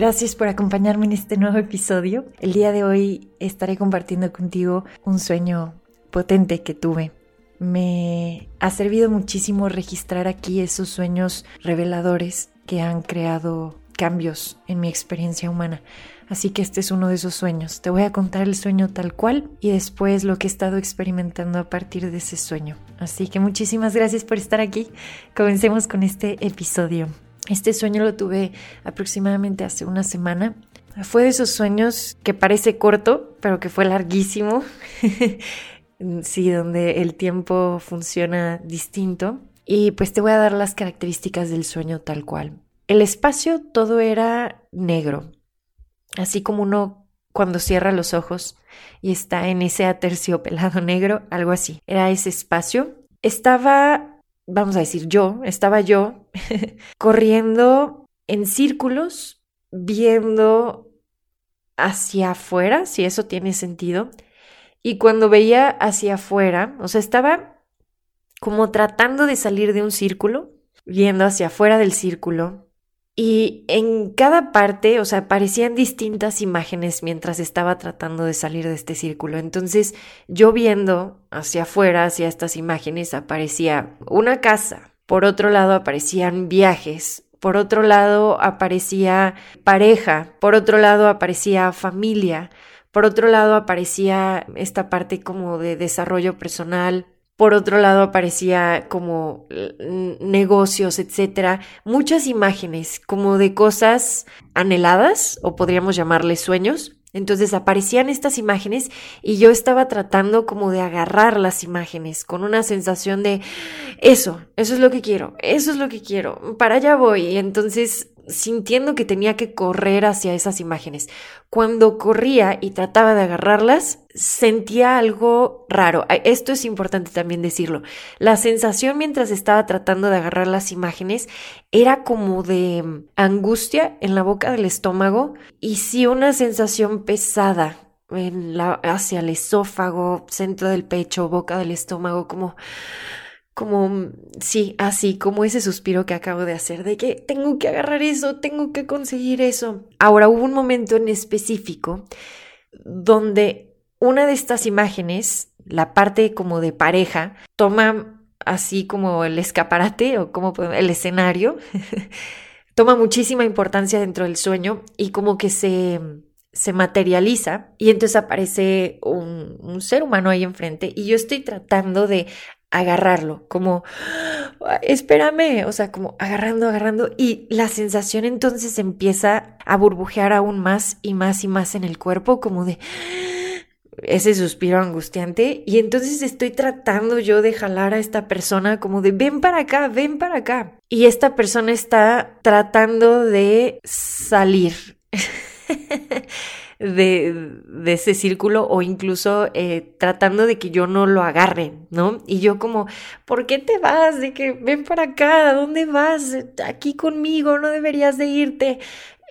Gracias por acompañarme en este nuevo episodio. El día de hoy estaré compartiendo contigo un sueño potente que tuve. Me ha servido muchísimo registrar aquí esos sueños reveladores que han creado cambios en mi experiencia humana. Así que este es uno de esos sueños. Te voy a contar el sueño tal cual y después lo que he estado experimentando a partir de ese sueño. Así que muchísimas gracias por estar aquí. Comencemos con este episodio. Este sueño lo tuve aproximadamente hace una semana. Fue de esos sueños que parece corto, pero que fue larguísimo. sí, donde el tiempo funciona distinto. Y pues te voy a dar las características del sueño tal cual. El espacio todo era negro, así como uno cuando cierra los ojos y está en ese aterciopelado negro, algo así. Era ese espacio. Estaba vamos a decir yo, estaba yo corriendo en círculos, viendo hacia afuera, si eso tiene sentido. Y cuando veía hacia afuera, o sea, estaba como tratando de salir de un círculo, viendo hacia afuera del círculo, y en cada parte, o sea, aparecían distintas imágenes mientras estaba tratando de salir de este círculo. Entonces, yo viendo hacia afuera, hacia estas imágenes, aparecía una casa. Por otro lado, aparecían viajes. Por otro lado, aparecía pareja. Por otro lado, aparecía familia. Por otro lado, aparecía esta parte como de desarrollo personal, por otro lado aparecía como negocios, etcétera, muchas imágenes como de cosas anheladas o podríamos llamarles sueños. Entonces aparecían estas imágenes y yo estaba tratando como de agarrar las imágenes con una sensación de eso, eso es lo que quiero, eso es lo que quiero, para allá voy. Y entonces sintiendo que tenía que correr hacia esas imágenes. Cuando corría y trataba de agarrarlas, sentía algo raro. Esto es importante también decirlo. La sensación mientras estaba tratando de agarrar las imágenes era como de mm, angustia en la boca del estómago y sí una sensación pesada en la, hacia el esófago, centro del pecho, boca del estómago, como como, sí, así como ese suspiro que acabo de hacer, de que tengo que agarrar eso, tengo que conseguir eso. Ahora hubo un momento en específico donde una de estas imágenes, la parte como de pareja, toma así como el escaparate o como el escenario, toma muchísima importancia dentro del sueño y como que se se materializa y entonces aparece un, un, ser humano ahí enfrente y yo estoy tratando de agarrarlo, como, espérame, o sea, como agarrando, agarrando, y la sensación entonces empieza a burbujear aún más y más y más en el cuerpo, como de ese suspiro angustiante, y entonces estoy tratando yo de jalar a esta persona como de, ven para acá, ven para acá, y esta persona está tratando de salir. de, ese círculo o incluso eh, tratando de que yo no lo agarre, ¿no? Y yo como, ¿por qué te vas? De que ven para acá, ¿a dónde vas? Aquí conmigo, no deberías de irte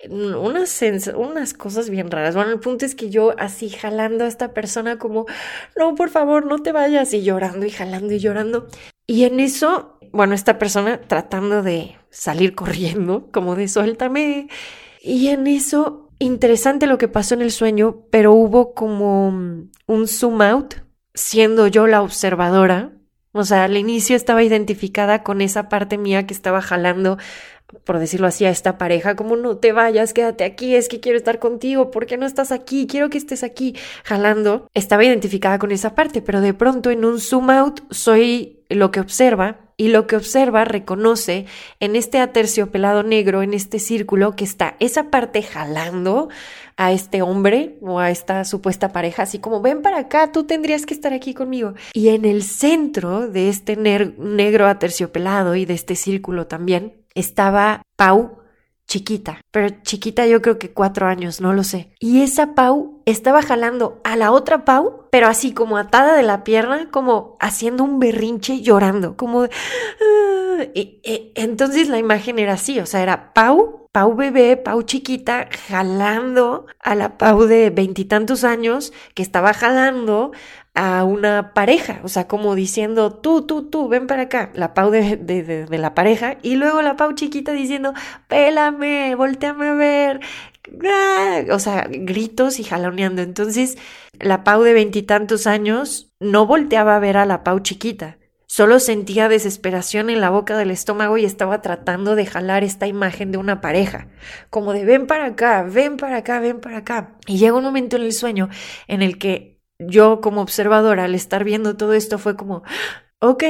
unas, unas cosas bien raras. Bueno, el punto es que yo así jalando a esta persona como, no, por favor, no te vayas, y llorando y jalando y llorando. Y en eso, bueno, esta persona tratando de salir corriendo, como de suéltame. Y en eso interesante lo que pasó en el sueño, pero hubo como un zoom out, siendo yo la observadora. O sea, al inicio estaba identificada con esa parte mía que estaba jalando por decirlo así, a esta pareja, como no te vayas, quédate aquí, es que quiero estar contigo, ¿por qué no estás aquí? Quiero que estés aquí, jalando. Estaba identificada con esa parte, pero de pronto en un zoom out soy lo que observa y lo que observa reconoce en este aterciopelado negro, en este círculo, que está esa parte jalando a este hombre o a esta supuesta pareja, así como ven para acá, tú tendrías que estar aquí conmigo. Y en el centro de este negro aterciopelado y de este círculo también estaba Pau chiquita, pero chiquita yo creo que cuatro años, no lo sé. Y esa Pau estaba jalando a la otra Pau, pero así como atada de la pierna, como haciendo un berrinche llorando, como... Ah", y, entonces la imagen era así, o sea, era Pau, Pau bebé, Pau chiquita, jalando a la Pau de veintitantos años que estaba jalando a una pareja, o sea, como diciendo, tú, tú, tú, ven para acá, la Pau de, de, la pareja, y luego la Pau chiquita diciendo, pélame, volteame a ver, o sea, gritos y jaloneando. Entonces, la Pau de veintitantos años no volteaba a ver a la Pau chiquita, solo sentía desesperación en la boca del estómago y estaba tratando de jalar esta imagen de una pareja, como de ven para acá, ven para acá, ven para acá. Y llega un momento en el sueño en el que yo como observadora al estar viendo todo esto fue como, ok,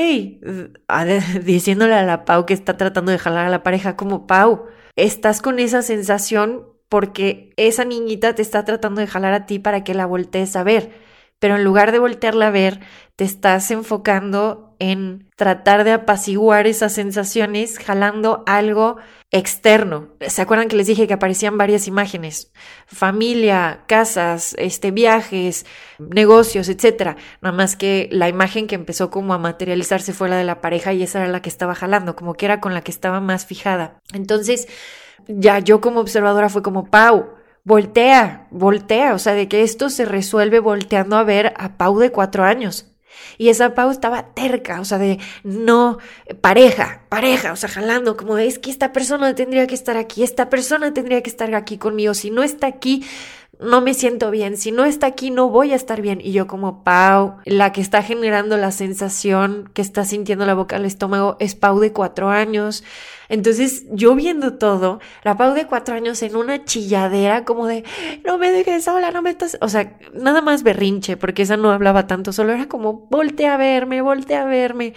diciéndole a la Pau que está tratando de jalar a la pareja, como Pau, estás con esa sensación porque esa niñita te está tratando de jalar a ti para que la voltees a ver, pero en lugar de voltearla a ver, te estás enfocando en tratar de apaciguar esas sensaciones jalando algo externo. ¿Se acuerdan que les dije que aparecían varias imágenes? Familia, casas, este, viajes, negocios, etcétera. Nada más que la imagen que empezó como a materializarse fue la de la pareja y esa era la que estaba jalando, como que era con la que estaba más fijada. Entonces, ya yo como observadora fue como, Pau, voltea, voltea, o sea, de que esto se resuelve volteando a ver a Pau de cuatro años. Y esa Pau estaba terca, o sea, de no, pareja, pareja, o sea, jalando, como es que esta persona tendría que estar aquí, esta persona tendría que estar aquí conmigo, si no está aquí, no me siento bien, si no está aquí no voy a estar bien. Y yo como Pau, la que está generando la sensación que está sintiendo la boca al estómago es Pau de cuatro años. Entonces yo viendo todo, la Pau de cuatro años en una chilladera como de, no me dejes sola, no me estás, o sea, nada más berrinche, porque esa no hablaba tanto, solo era como, voltea a verme, voltea a verme.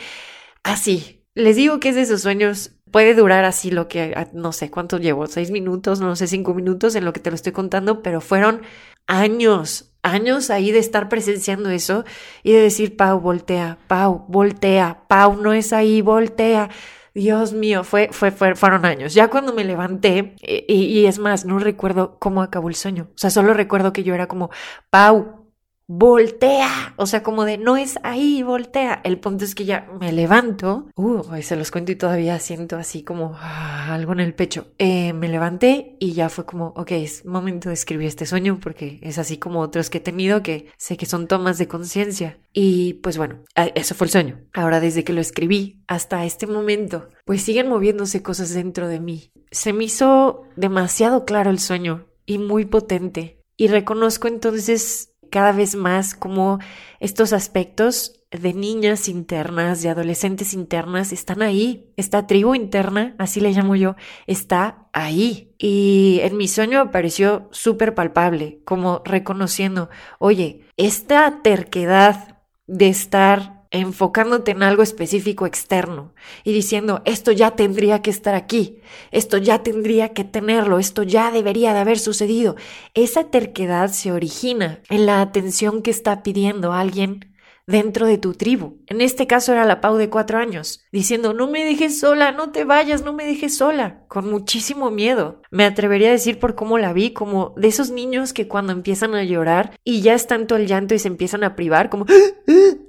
Así. Les digo que es de esos sueños puede durar así lo que, ah, no sé cuánto llevo, seis minutos, no sé, cinco minutos en lo que te lo estoy contando, pero fueron años, años ahí de estar presenciando eso y de decir, Pau, voltea, Pau, voltea, Pau, no es ahí, voltea. Dios mío, fue, fue, fueron años. Ya cuando me levanté, y, y es más, no recuerdo cómo acabó el sueño. O sea, solo recuerdo que yo era como, Pau, voltea, o sea, como de no es ahí, voltea. El punto es que ya me levanto, uh, se los cuento y todavía siento así como ah, algo en el pecho. Eh, me levanté y ya fue como, ok, es momento de escribir este sueño porque es así como otros que he tenido que sé que son tomas de conciencia. Y pues bueno, eso fue el sueño. Ahora desde que lo escribí hasta este momento, pues siguen moviéndose cosas dentro de mí. Se me hizo demasiado claro el sueño y muy potente. Y reconozco entonces cada vez más como estos aspectos de niñas internas, de adolescentes internas, están ahí. Esta tribu interna, así le llamo yo, está ahí. Y en mi sueño apareció súper palpable, como reconociendo, oye, esta terquedad de estar enfocándote en algo específico externo y diciendo, esto ya tendría que estar aquí, esto ya tendría que tenerlo, esto ya debería de haber sucedido. Esa terquedad se origina en la atención que está pidiendo alguien dentro de tu tribu. En este caso era la Pau de cuatro años, diciendo, no me dejes sola, no te vayas, no me dejes sola, con muchísimo miedo. Me atrevería a decir por cómo la vi, como de esos niños que cuando empiezan a llorar y ya es tanto el llanto y se empiezan a privar, como,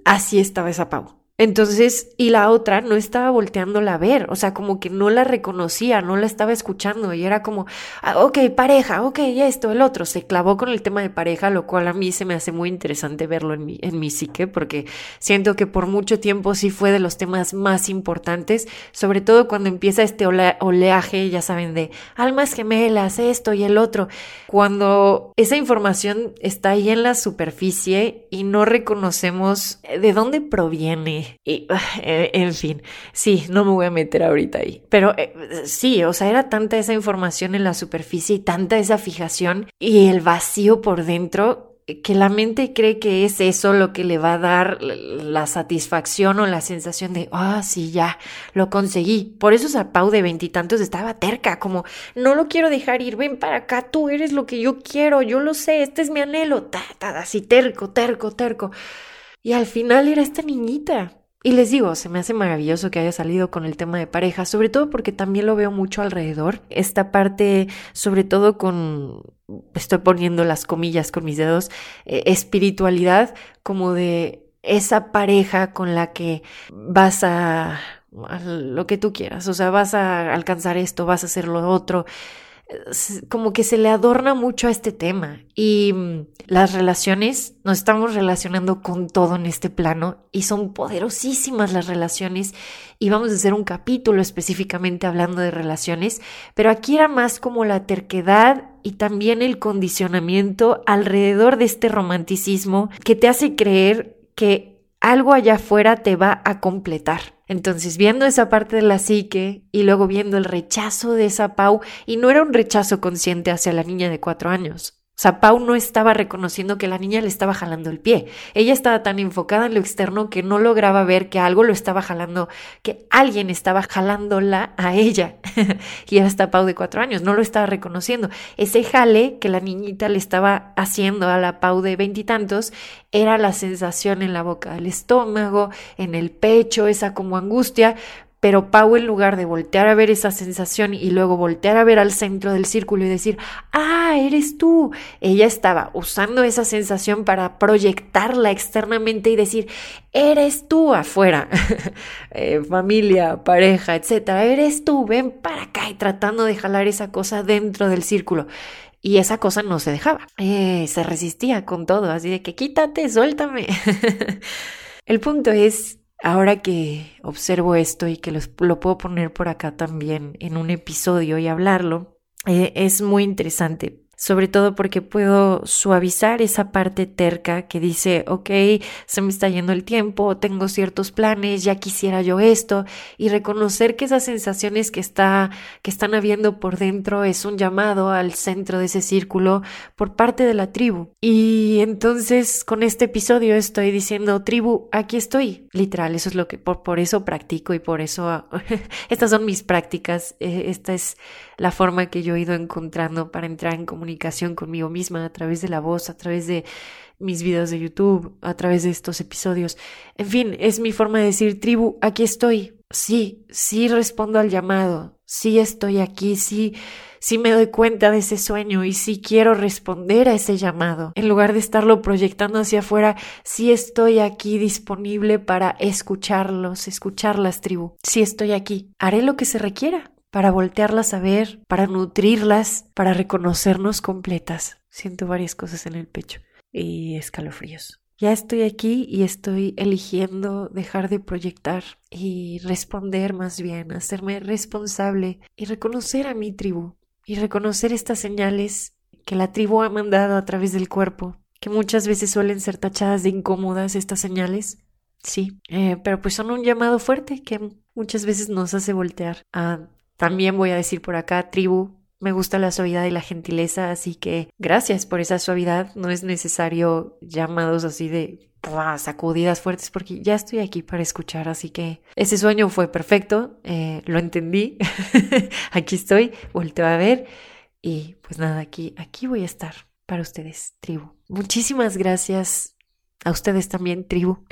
así estaba esa Pau. Entonces, y la otra no estaba volteándola a ver, o sea, como que no la reconocía, no la estaba escuchando y era como, ah, ok, pareja, ok, esto, el otro, se clavó con el tema de pareja, lo cual a mí se me hace muy interesante verlo en mi, en mi psique, porque siento que por mucho tiempo sí fue de los temas más importantes, sobre todo cuando empieza este oleaje, ya saben, de almas gemelas, esto y el otro, cuando esa información está ahí en la superficie y no reconocemos de dónde proviene Y, eh, en fin, sí, no me voy a meter ahorita ahí. Pero eh, sí, o sea, era tanta esa información en la superficie y tanta esa fijación y el vacío por dentro que la mente cree que es eso lo que le va a dar la satisfacción o la sensación de, ah, sí, ya, lo conseguí. Por eso Zapau de veintitantos estaba terca, como, no lo quiero dejar ir, ven para acá, tú eres lo que yo quiero, yo lo sé, este es mi anhelo, ta, ta, así terco, terco, terco. Y al final era esta niñita. Y les digo, se me hace maravilloso que haya salido con el tema de pareja, sobre todo porque también lo veo mucho alrededor. Esta parte, sobre todo con, estoy poniendo las comillas con mis dedos, eh, espiritualidad, como de esa pareja con la que vas a, a lo que tú quieras, o sea, vas a alcanzar esto, vas a hacer lo otro como que se le adorna mucho a este tema y mm, las relaciones, nos estamos relacionando con todo en este plano y son poderosísimas las relaciones y vamos a hacer un capítulo específicamente hablando de relaciones, pero aquí era más como la terquedad y también el condicionamiento alrededor de este romanticismo que te hace creer que algo allá afuera te va a completar. Entonces, viendo esa parte de la psique y luego viendo el rechazo de esa Pau, y no era un rechazo consciente hacia la niña de cuatro años, o sea, Pau no estaba reconociendo que la niña le estaba jalando el pie. Ella estaba tan enfocada en lo externo que no lograba ver que algo lo estaba jalando, que alguien estaba jalándola a ella. y era esta Pau de cuatro años, no lo estaba reconociendo. Ese jale que la niñita le estaba haciendo a la Pau de veintitantos era la sensación en la boca del estómago, en el pecho, esa como angustia, pero Pau, en lugar de voltear a ver esa sensación y luego voltear a ver al centro del círculo y decir, ah, eres tú, ella estaba usando esa sensación para proyectarla externamente y decir, eres tú afuera, eh, familia, pareja, etcétera, eres tú, ven para acá y tratando de jalar esa cosa dentro del círculo. Y esa cosa no se dejaba, eh, se resistía con todo, así de que quítate, suéltame. El punto es Ahora que observo esto y que lo puedo poner por acá también en un episodio y hablarlo, eh, es muy interesante sobre todo porque puedo suavizar esa parte terca que dice, ok, se me está yendo el tiempo, tengo ciertos planes, ya quisiera yo esto, y reconocer que esas sensaciones que, está, que están habiendo por dentro es un llamado al centro de ese círculo por parte de la tribu. Y entonces con este episodio estoy diciendo, tribu, aquí estoy, literal, eso es lo que por, por eso practico y por eso estas son mis prácticas, eh, esta es la forma que yo he ido encontrando para entrar en comunicación conmigo misma a través de la voz, a través de mis videos de YouTube, a través de estos episodios. En fin, es mi forma de decir, tribu, aquí estoy. Sí, sí respondo al llamado, sí estoy aquí, sí, sí me doy cuenta de ese sueño y sí quiero responder a ese llamado. En lugar de estarlo proyectando hacia afuera, sí estoy aquí disponible para escucharlos, escucharlas, tribu. Sí estoy aquí. Haré lo que se requiera para voltearlas a ver, para nutrirlas, para reconocernos completas. Siento varias cosas en el pecho y escalofríos. Ya estoy aquí y estoy eligiendo dejar de proyectar y responder más bien, hacerme responsable y reconocer a mi tribu y reconocer estas señales que la tribu ha mandado a través del cuerpo, que muchas veces suelen ser tachadas de incómodas estas señales. Sí, eh, pero pues son un llamado fuerte que muchas veces nos hace voltear a también voy a decir por acá, tribu, me gusta la suavidad y la gentileza, así que gracias por esa suavidad. No es necesario llamados así de sacudidas fuertes porque ya estoy aquí para escuchar, así que ese sueño fue perfecto, eh, lo entendí, aquí estoy, volteo a ver y pues nada, aquí, aquí voy a estar para ustedes, tribu. Muchísimas gracias a ustedes también, tribu,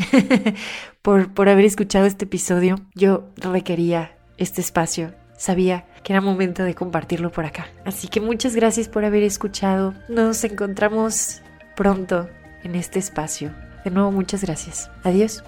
por, por haber escuchado este episodio. Yo requería este espacio sabía que era momento de compartirlo por acá. Así que muchas gracias por haber escuchado. Nos encontramos pronto en este espacio. De nuevo, muchas gracias. Adiós.